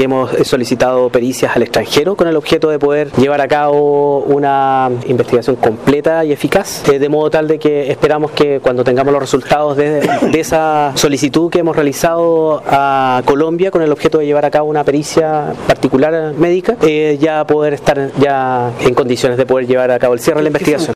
Hemos eh, solicitado pericias al extranjero con el objeto de poder llevar a cabo una investigación completa y eficaz, eh, de modo tal de que esperamos que cuando tengamos los resultados de, de esa solicitud que hemos realizado a Colombia con el objeto de llevar a cabo una pericia particular médica, eh, ya poder estar ya en condiciones de poder llevar a cabo el cierre de la investigación.